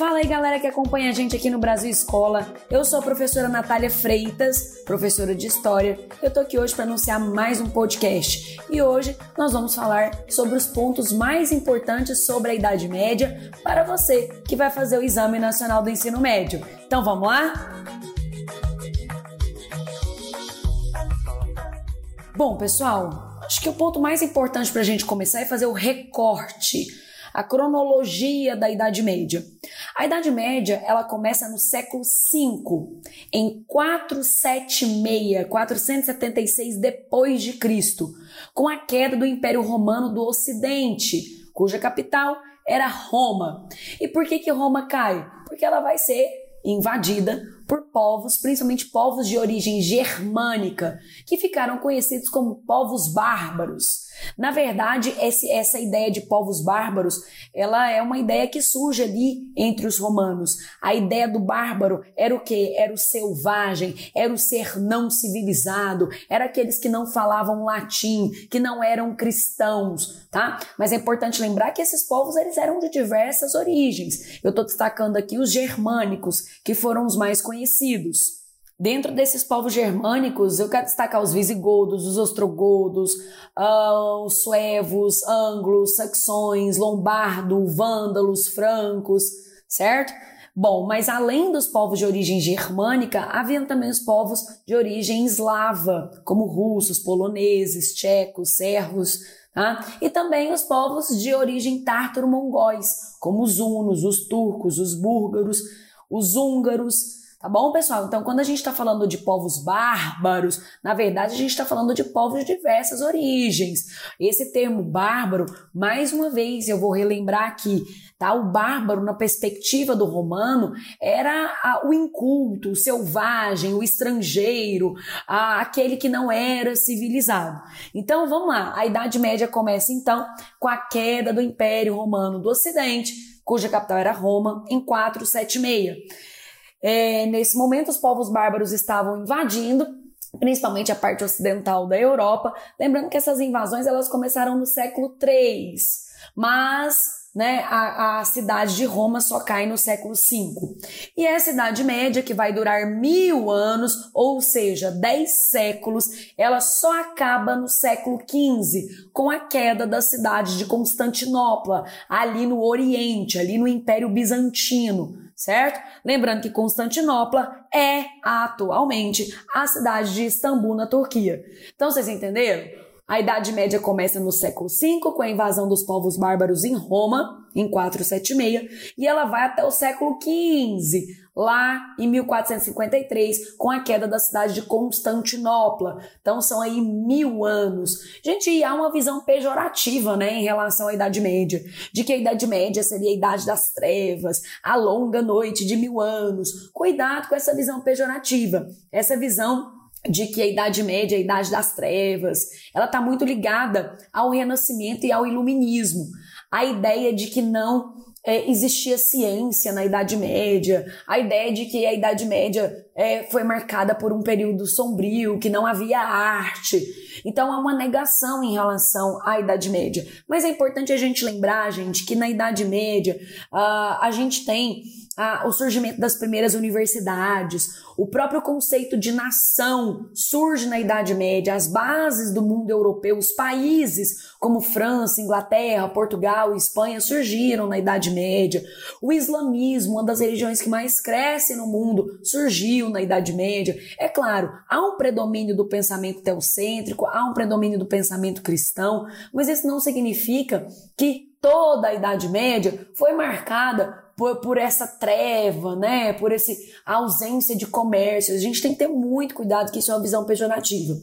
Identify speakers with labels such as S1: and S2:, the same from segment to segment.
S1: Fala aí, galera que acompanha a gente aqui no Brasil Escola. Eu sou a professora Natália Freitas, professora de História. Eu tô aqui hoje para anunciar mais um podcast. E hoje nós vamos falar sobre os pontos mais importantes sobre a Idade Média para você que vai fazer o Exame Nacional do Ensino Médio. Então vamos lá? Bom, pessoal, acho que o ponto mais importante para a gente começar é fazer o recorte a cronologia da Idade Média. A Idade Média ela começa no século V, em 476, 476 depois de Cristo, com a queda do Império Romano do Ocidente, cuja capital era Roma. E por que que Roma cai? Porque ela vai ser invadida por povos, principalmente povos de origem germânica, que ficaram conhecidos como povos bárbaros. Na verdade, esse, essa ideia de povos bárbaros, ela é uma ideia que surge ali entre os romanos. A ideia do bárbaro era o que? Era o selvagem, era o ser não civilizado, era aqueles que não falavam latim, que não eram cristãos, tá? Mas é importante lembrar que esses povos eles eram de diversas origens. Eu estou destacando aqui os germânicos, que foram os mais conhecidos. Dentro desses povos germânicos, eu quero destacar os visigodos, os ostrogodos, uh, os suevos, anglos, saxões, lombardo, vândalos, francos, certo? Bom, mas além dos povos de origem germânica, haviam também os povos de origem eslava, como russos, poloneses, tchecos, servos, tá? E também os povos de origem tártaro-mongóis, como os hunos, os turcos, os búlgaros, os húngaros, Tá bom, pessoal? Então, quando a gente está falando de povos bárbaros, na verdade a gente está falando de povos de diversas origens. Esse termo bárbaro, mais uma vez, eu vou relembrar aqui, tá? O bárbaro, na perspectiva do romano, era a, o inculto, o selvagem, o estrangeiro, a, aquele que não era civilizado. Então, vamos lá. A Idade Média começa, então, com a queda do Império Romano do Ocidente, cuja capital era Roma, em 476. É, nesse momento, os povos bárbaros estavam invadindo principalmente a parte ocidental da Europa. Lembrando que essas invasões elas começaram no século III, mas né, a, a, cidade de Roma só cai no século V. E é a Cidade Média, que vai durar mil anos, ou seja, dez séculos, ela só acaba no século XV, com a queda da cidade de Constantinopla, ali no Oriente, ali no Império Bizantino certo? Lembrando que Constantinopla é atualmente a cidade de Istambul, na Turquia. Então vocês entenderam? A Idade Média começa no século V, com a invasão dos povos bárbaros em Roma, em 476, e ela vai até o século XV, lá em 1453, com a queda da cidade de Constantinopla. Então são aí mil anos. Gente, há uma visão pejorativa né, em relação à Idade Média, de que a Idade Média seria a Idade das Trevas, a longa noite de mil anos. Cuidado com essa visão pejorativa, essa visão de que a Idade Média é a Idade das Trevas, ela está muito ligada ao Renascimento e ao Iluminismo. A ideia de que não é, existia ciência na Idade Média, a ideia de que a Idade Média é, foi marcada por um período sombrio, que não havia arte. Então há uma negação em relação à Idade Média. Mas é importante a gente lembrar, gente, que na Idade Média uh, a gente tem a, o surgimento das primeiras universidades, o próprio conceito de nação surge na Idade Média, as bases do mundo europeu, os países como França, Inglaterra, Portugal Espanha surgiram na Idade Média. O islamismo, uma das religiões que mais cresce no mundo, surgiu na Idade Média. É claro, há um predomínio do pensamento teocêntrico, há um predomínio do pensamento cristão, mas isso não significa que toda a Idade Média foi marcada por, por essa treva, né? Por essa ausência de comércio. A gente tem que ter muito cuidado que isso é uma visão pejorativa.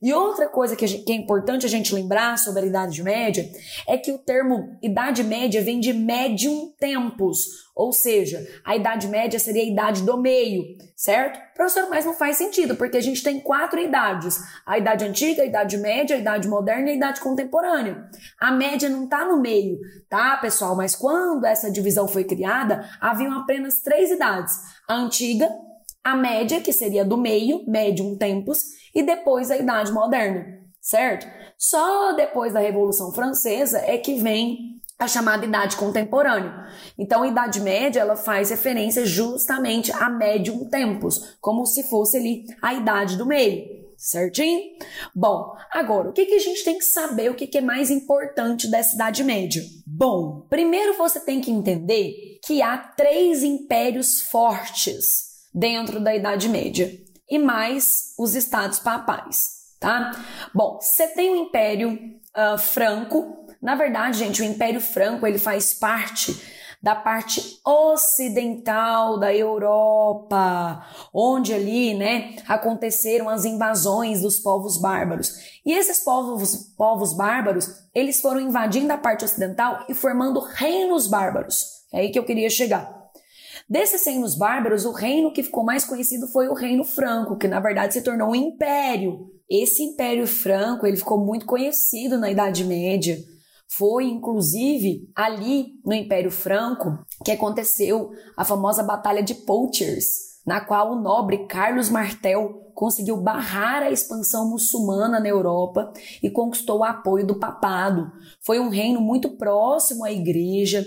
S1: E outra coisa que, gente, que, é importante a gente lembrar sobre a Idade Média é que o termo Idade Média vem de médium tempus, ou seja, a Idade Média seria a idade do meio, certo? Professor, mas não faz sentido, porque a gente tem quatro idades: a Idade Antiga, a Idade Média, a Idade Moderna e a Idade Contemporânea. A média não está no meio, tá, pessoal? Mas quando essa divisão foi criada, haviam apenas três idades: a Antiga, a Média, que seria do meio, médium tempus, e depois a Idade Moderna, certo? Só depois da Revolução Francesa é que vem a chamada idade contemporânea. Então, a idade média, ela faz referência justamente a médium tempos, como se fosse ali a idade do meio. Certinho? Bom, agora, o que, que a gente tem que saber, o que, que é mais importante dessa Idade Média? Bom, primeiro você tem que entender que há três impérios fortes dentro da Idade Média e mais os estados papais, tá? Bom, você tem o Império uh, Franco, na verdade, gente, o Império Franco ele faz parte da parte ocidental da Europa, onde ali, né, aconteceram as invasões dos povos bárbaros. E esses povos, povos bárbaros, eles foram invadindo a parte ocidental e formando reinos bárbaros. É aí que eu queria chegar. Desses reinos bárbaros, o reino que ficou mais conhecido foi o reino franco, que na verdade se tornou um império. Esse império franco, ele ficou muito conhecido na Idade Média. Foi inclusive ali no Império Franco que aconteceu a famosa Batalha de Poitiers, na qual o nobre Carlos Martel conseguiu barrar a expansão muçulmana na Europa e conquistou o apoio do papado. Foi um reino muito próximo à igreja.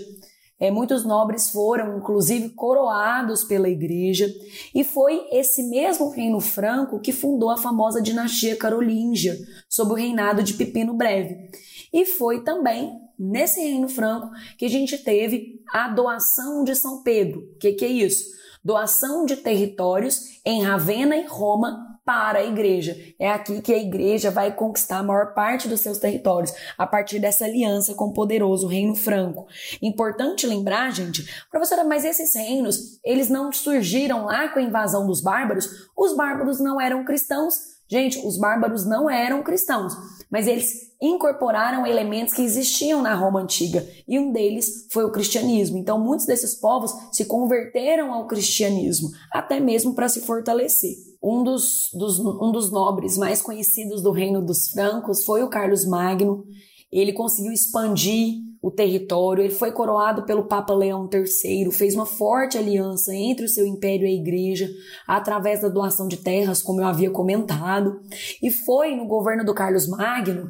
S1: É, muitos nobres foram, inclusive, coroados pela igreja, e foi esse mesmo reino franco que fundou a famosa dinastia carolíngia, sob o reinado de Pipino Breve. E foi também nesse Reino Franco que a gente teve a doação de São Pedro. O que, que é isso? Doação de territórios em Ravenna e Roma para a igreja. É aqui que a igreja vai conquistar a maior parte dos seus territórios, a partir dessa aliança com o poderoso Reino Franco. Importante lembrar, gente, professora, mas esses reinos, eles não surgiram lá com a invasão dos bárbaros? Os bárbaros não eram cristãos, Gente, os bárbaros não eram cristãos, mas eles incorporaram elementos que existiam na Roma antiga, e um deles foi o cristianismo. Então, muitos desses povos se converteram ao cristianismo, até mesmo para se fortalecer. Um dos, dos, um dos nobres mais conhecidos do reino dos francos foi o Carlos Magno. Ele conseguiu expandir o território, ele foi coroado pelo Papa Leão III, fez uma forte aliança entre o seu império e a igreja, através da doação de terras, como eu havia comentado, e foi no governo do Carlos Magno,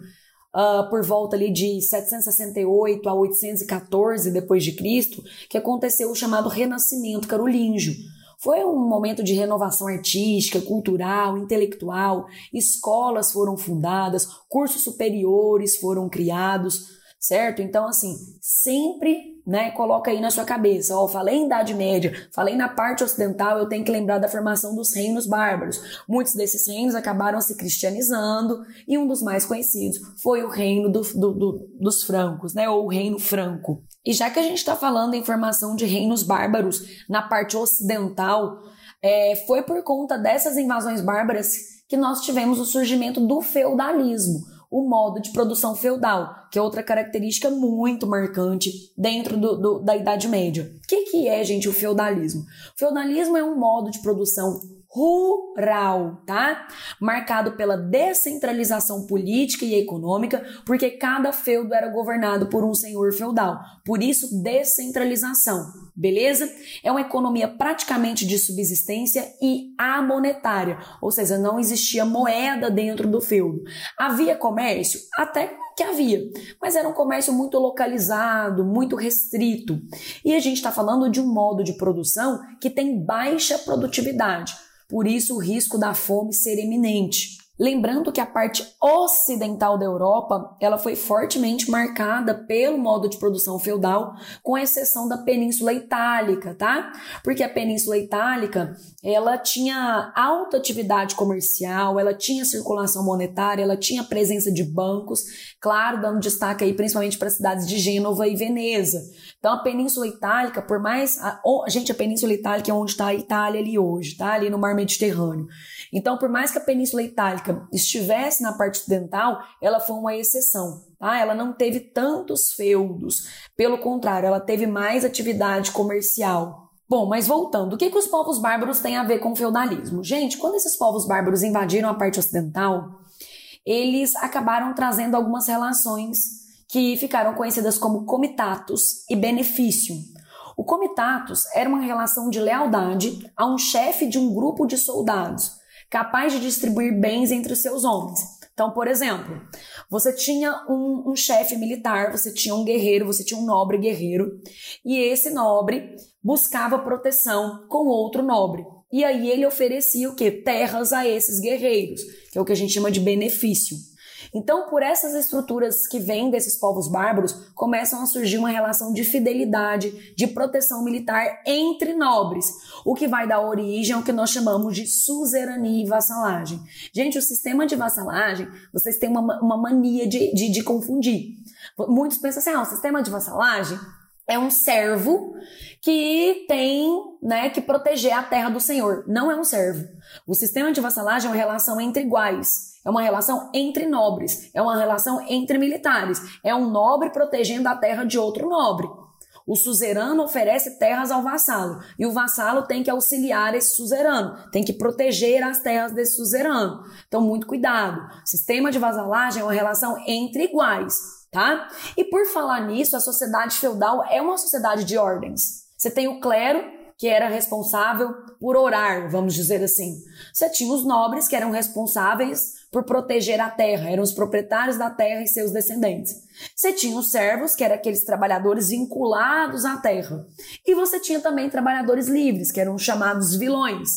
S1: uh, por volta ali de 768 a 814 depois de Cristo, que aconteceu o chamado Renascimento Carolíngio. Foi um momento de renovação artística, cultural, intelectual, escolas foram fundadas, cursos superiores foram criados, certo? Então, assim, sempre, né, coloca aí na sua cabeça, ó, falei em Idade Média, falei na parte ocidental, eu tenho que lembrar da formação dos reinos bárbaros. Muitos desses reinos acabaram se cristianizando e um dos mais conhecidos foi o reino do, do, do, dos francos, né, ou o reino franco. E já que a gente está falando em formação de reinos bárbaros na parte ocidental, é, foi por conta dessas invasões bárbaras que nós tivemos o surgimento do feudalismo o modo de produção feudal, que é outra característica muito marcante dentro do, do, da Idade Média. O que, que é, gente, o feudalismo? O feudalismo é um modo de produção rural, tá? Marcado pela descentralização política e econômica, porque cada feudo era governado por um senhor feudal. Por isso, descentralização, beleza? É uma economia praticamente de subsistência e amonetária, ou seja, não existia moeda dentro do feudo. Havia comércio? Até que havia, mas era um comércio muito localizado, muito restrito. E a gente está falando de um modo de produção que tem baixa produtividade por isso o risco da fome ser eminente. Lembrando que a parte ocidental da Europa, ela foi fortemente marcada pelo modo de produção feudal, com exceção da Península Itálica, tá? Porque a Península Itálica, ela tinha alta atividade comercial, ela tinha circulação monetária, ela tinha presença de bancos, claro, dando destaque aí principalmente para as cidades de Gênova e Veneza. Então a Península Itálica, por mais a, gente, a Península Itálica é onde está a Itália ali hoje, tá? Ali no Mar Mediterrâneo. Então, por mais que a Península Itálica estivesse na parte ocidental, ela foi uma exceção. Tá? Ela não teve tantos feudos. Pelo contrário, ela teve mais atividade comercial. Bom, mas voltando, o que, que os povos bárbaros têm a ver com o feudalismo? Gente, quando esses povos bárbaros invadiram a parte ocidental, eles acabaram trazendo algumas relações que ficaram conhecidas como comitatus e benefício. O comitatus era uma relação de lealdade a um chefe de um grupo de soldados, capaz de distribuir bens entre os seus homens. Então, por exemplo, você tinha um, um chefe militar, você tinha um guerreiro, você tinha um nobre guerreiro, e esse nobre buscava proteção com outro nobre. E aí ele oferecia o que? Terras a esses guerreiros, que é o que a gente chama de benefício. Então, por essas estruturas que vêm desses povos bárbaros, começam a surgir uma relação de fidelidade, de proteção militar entre nobres, o que vai dar origem ao que nós chamamos de suzerania e vassalagem. Gente, o sistema de vassalagem, vocês têm uma, uma mania de, de, de confundir. Muitos pensam assim, ah, o sistema de vassalagem é um servo que tem né, que proteger a terra do Senhor. Não é um servo. O sistema de vassalagem é uma relação entre iguais. É uma relação entre nobres, é uma relação entre militares. É um nobre protegendo a terra de outro nobre. O suzerano oferece terras ao vassalo e o vassalo tem que auxiliar esse suzerano, tem que proteger as terras desse suzerano. Então, muito cuidado. Sistema de vassalagem é uma relação entre iguais, tá? E por falar nisso, a sociedade feudal é uma sociedade de ordens. Você tem o clero, que era responsável por orar, vamos dizer assim. Você tinha os nobres, que eram responsáveis por proteger a terra, eram os proprietários da terra e seus descendentes. Você tinha os servos, que eram aqueles trabalhadores vinculados à terra. E você tinha também trabalhadores livres, que eram chamados vilões.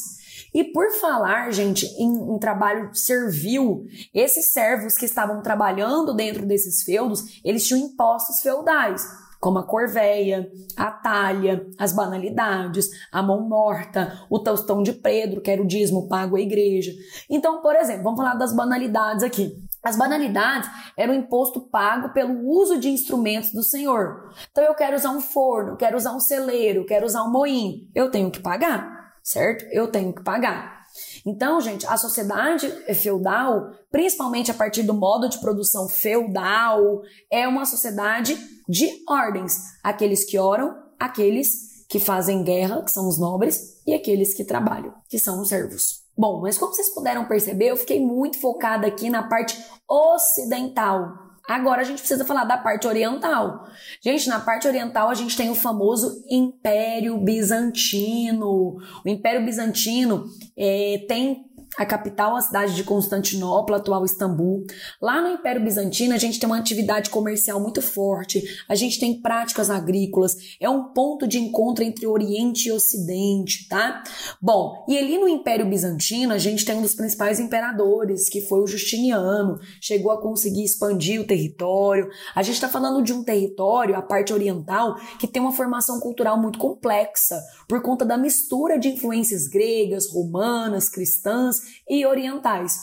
S1: E por falar, gente, em, em, trabalho servil, esses servos que estavam trabalhando dentro desses feudos, eles tinham impostos feudais como a corveia, a talha, as banalidades, a mão morta, o tostão de Pedro, que era o dízimo pago à igreja. Então, por exemplo, vamos falar das banalidades aqui. As banalidades eram imposto pago pelo uso de instrumentos do Senhor. Então, eu quero usar um forno, quero usar um celeiro, quero usar um moinho. Eu tenho que pagar, certo? Eu tenho que pagar. Então, gente, a sociedade feudal, principalmente a partir do modo de produção feudal, é uma sociedade de ordens. Aqueles que oram, aqueles que fazem guerra, que são os nobres, e aqueles que trabalham, que são os servos. Bom, mas como vocês puderam perceber, eu fiquei muito focada aqui na parte ocidental Agora a gente precisa falar da parte oriental. Gente, na parte oriental a gente tem o famoso Império Bizantino. O Império Bizantino é, tem a capital, a cidade de Constantinopla, atual Istambul. Lá no Império Bizantino, a gente tem uma atividade comercial muito forte, a gente tem práticas agrícolas, é um ponto de encontro entre Oriente e Ocidente, tá? Bom, e ali no Império Bizantino, a gente tem um dos principais imperadores, que foi o Justiniano, chegou a conseguir expandir o território. A gente está falando de um território, a parte oriental, que tem uma formação cultural muito complexa, por conta da mistura de influências gregas, romanas, cristãs e orientais.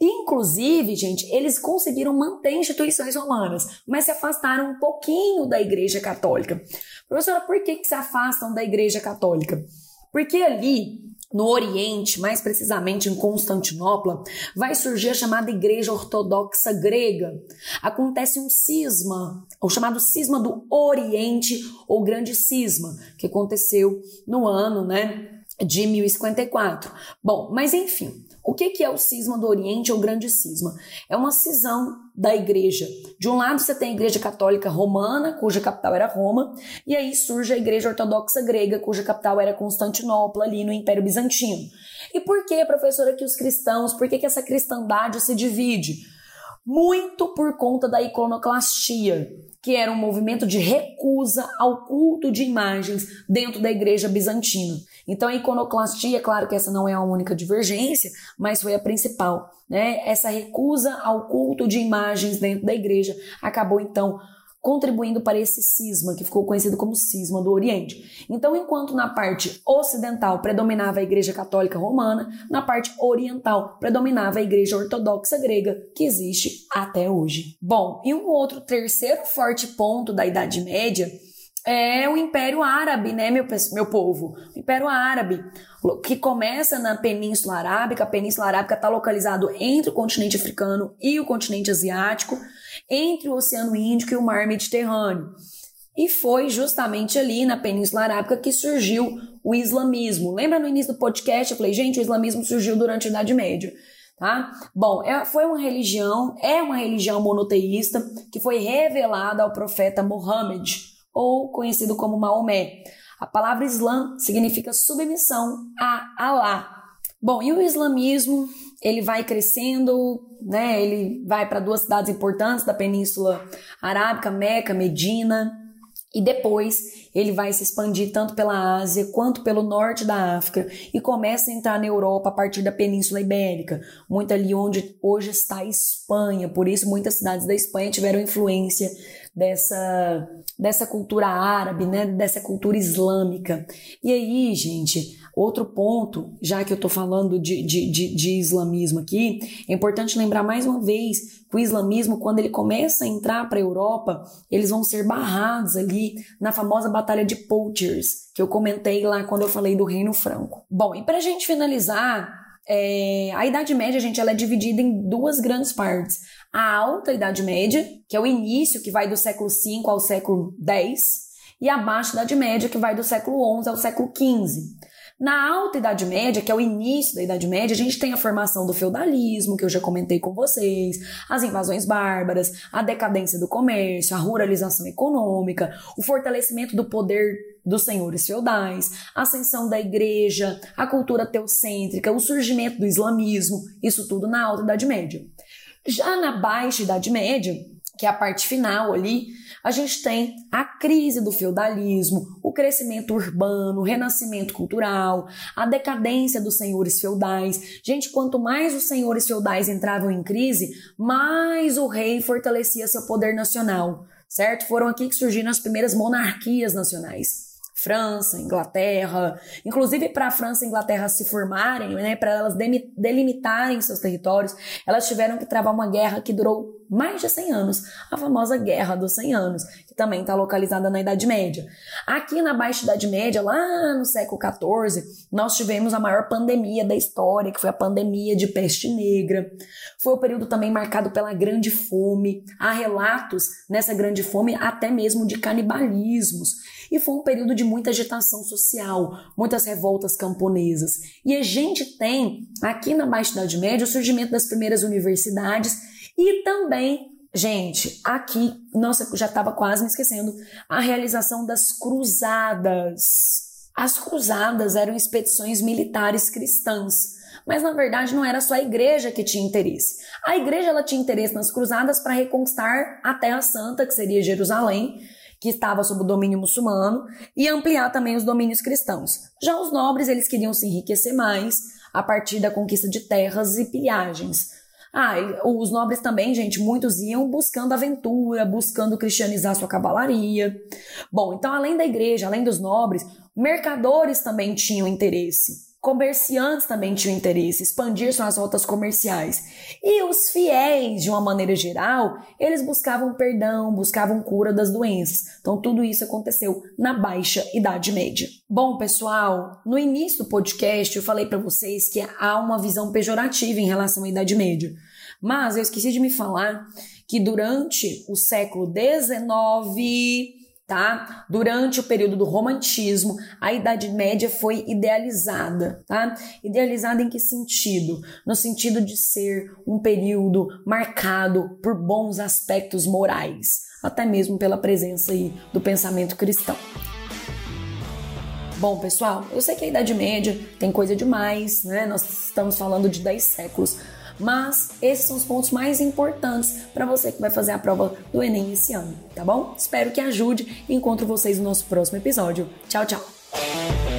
S1: Inclusive, gente, eles conseguiram manter instituições romanas, mas se afastaram um pouquinho da Igreja Católica. Professora, por que, que se afastam da Igreja Católica? Porque ali no Oriente, mais precisamente em Constantinopla, vai surgir a chamada Igreja Ortodoxa Grega. Acontece um cisma, o chamado cisma do Oriente ou Grande Cisma, que aconteceu no ano, né, de 1054. Bom, mas enfim, o que é o cisma do Oriente ou grande cisma? É uma cisão da igreja. De um lado você tem a igreja católica romana, cuja capital era Roma, e aí surge a igreja ortodoxa grega, cuja capital era Constantinopla, ali no Império Bizantino. E por que, professora, que os cristãos, por que, que essa cristandade se divide? Muito por conta da iconoclastia que era um movimento de recusa ao culto de imagens dentro da igreja bizantina. Então a iconoclastia, claro que essa não é a única divergência, mas foi a principal, né? Essa recusa ao culto de imagens dentro da igreja acabou então contribuindo para esse cisma, que ficou conhecido como cisma do Oriente. Então, enquanto na parte ocidental predominava a Igreja Católica Romana, na parte oriental predominava a Igreja Ortodoxa Grega, que existe até hoje. Bom, e um outro terceiro forte ponto da Idade Média é o Império Árabe, né, meu, meu povo? O Império Árabe, que começa na Península Arábica. A Península Arábica está localizado entre o continente africano e o continente asiático entre o Oceano Índico e o Mar Mediterrâneo. E foi justamente ali na Península Arábica que surgiu o islamismo. Lembra no início do podcast? Eu falei, gente, o islamismo surgiu durante a Idade Média. Tá? Bom, é, foi uma religião, é uma religião monoteísta que foi revelada ao profeta Muhammad, ou conhecido como Maomé. A palavra Islã significa submissão a Alá. Bom, e o islamismo ele vai crescendo, né? Ele vai para duas cidades importantes da Península Arábica, Meca, Medina, e depois ele vai se expandir tanto pela Ásia quanto pelo norte da África e começa a entrar na Europa a partir da Península Ibérica, muito ali onde hoje está a Espanha. Por isso, muitas cidades da Espanha tiveram influência dessa, dessa cultura árabe, né, dessa cultura islâmica. E aí, gente, outro ponto, já que eu estou falando de, de, de, de islamismo aqui, é importante lembrar mais uma vez que o islamismo, quando ele começa a entrar para a Europa, eles vão ser barrados ali na famosa Batalha de Poitiers, que eu comentei lá quando eu falei do Reino Franco. Bom, e para a gente finalizar, é, a Idade Média, gente, ela é dividida em duas grandes partes. A Alta Idade Média, que é o início, que vai do século V ao século X, e a Baixa Idade Média, que vai do século XI ao século XV. Na Alta Idade Média, que é o início da Idade Média, a gente tem a formação do feudalismo, que eu já comentei com vocês, as invasões bárbaras, a decadência do comércio, a ruralização econômica, o fortalecimento do poder dos senhores feudais, a ascensão da igreja, a cultura teocêntrica, o surgimento do islamismo, isso tudo na Alta Idade Média. Já na Baixa Idade Média, que é a parte final ali, a gente tem a crise do feudalismo, o crescimento urbano, o renascimento cultural, a decadência dos senhores feudais. Gente, quanto mais os senhores feudais entravam em crise, mais o rei fortalecia seu poder nacional, certo? Foram aqui que surgiram as primeiras monarquias nacionais. França, Inglaterra, inclusive para a França e Inglaterra se formarem, né, para elas delimitarem seus territórios, elas tiveram que travar uma guerra que durou mais de 100 anos, a famosa Guerra dos 100 Anos, que também está localizada na Idade Média. Aqui na Baixa Idade Média, lá no século XIV, nós tivemos a maior pandemia da história, que foi a pandemia de peste negra. Foi o período também marcado pela grande fome. Há relatos nessa grande fome até mesmo de canibalismos. E foi um período de muita agitação social, muitas revoltas camponesas. E a gente tem aqui na Baixa Idade Média o surgimento das primeiras universidades e também, gente, aqui, nossa, já estava quase me esquecendo, a realização das cruzadas. As cruzadas eram expedições militares cristãs. Mas na verdade não era só a igreja que tinha interesse. A igreja ela tinha interesse nas cruzadas para reconquistar a Terra Santa, que seria Jerusalém, que estava sob o domínio muçulmano, e ampliar também os domínios cristãos. Já os nobres eles queriam se enriquecer mais a partir da conquista de terras e pilhagens. Ah, os nobres também, gente, muitos iam buscando aventura, buscando cristianizar sua cavalaria. Bom, então além da igreja, além dos nobres, mercadores também tinham interesse. Comerciantes também tinham interesse, expandir suas rotas comerciais. E os fiéis, de uma maneira geral, eles buscavam perdão, buscavam cura das doenças. Então, tudo isso aconteceu na Baixa Idade Média. Bom, pessoal, no início do podcast eu falei para vocês que há uma visão pejorativa em relação à Idade Média. Mas eu esqueci de me falar que durante o século XIX, tá? Durante o período do romantismo, a Idade Média foi idealizada, tá? Idealizada em que sentido? No sentido de ser um período marcado por bons aspectos morais, até mesmo pela presença aí do pensamento cristão. Bom, pessoal, eu sei que a Idade Média tem coisa demais, né? Nós estamos falando de 10 séculos, mas esses são os pontos mais importantes para você que vai fazer a prova do Enem esse ano, tá bom? Espero que ajude e encontro vocês no nosso próximo episódio. Tchau, tchau!